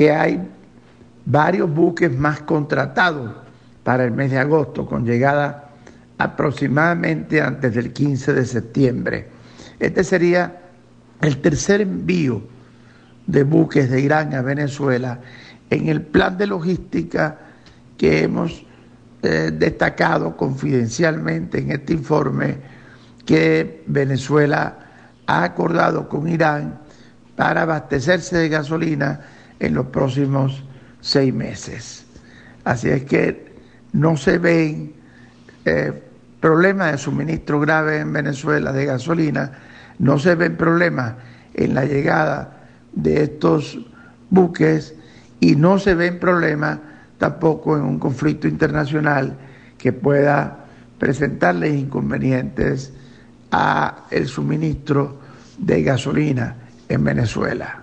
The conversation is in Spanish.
que hay varios buques más contratados para el mes de agosto, con llegada aproximadamente antes del 15 de septiembre. Este sería el tercer envío de buques de Irán a Venezuela en el plan de logística que hemos eh, destacado confidencialmente en este informe que Venezuela ha acordado con Irán para abastecerse de gasolina en los próximos seis meses. Así es que no se ven eh, problemas de suministro grave en Venezuela de gasolina, no se ven problemas en la llegada de estos buques y no se ven problemas tampoco en un conflicto internacional que pueda presentarles inconvenientes a el suministro de gasolina en Venezuela.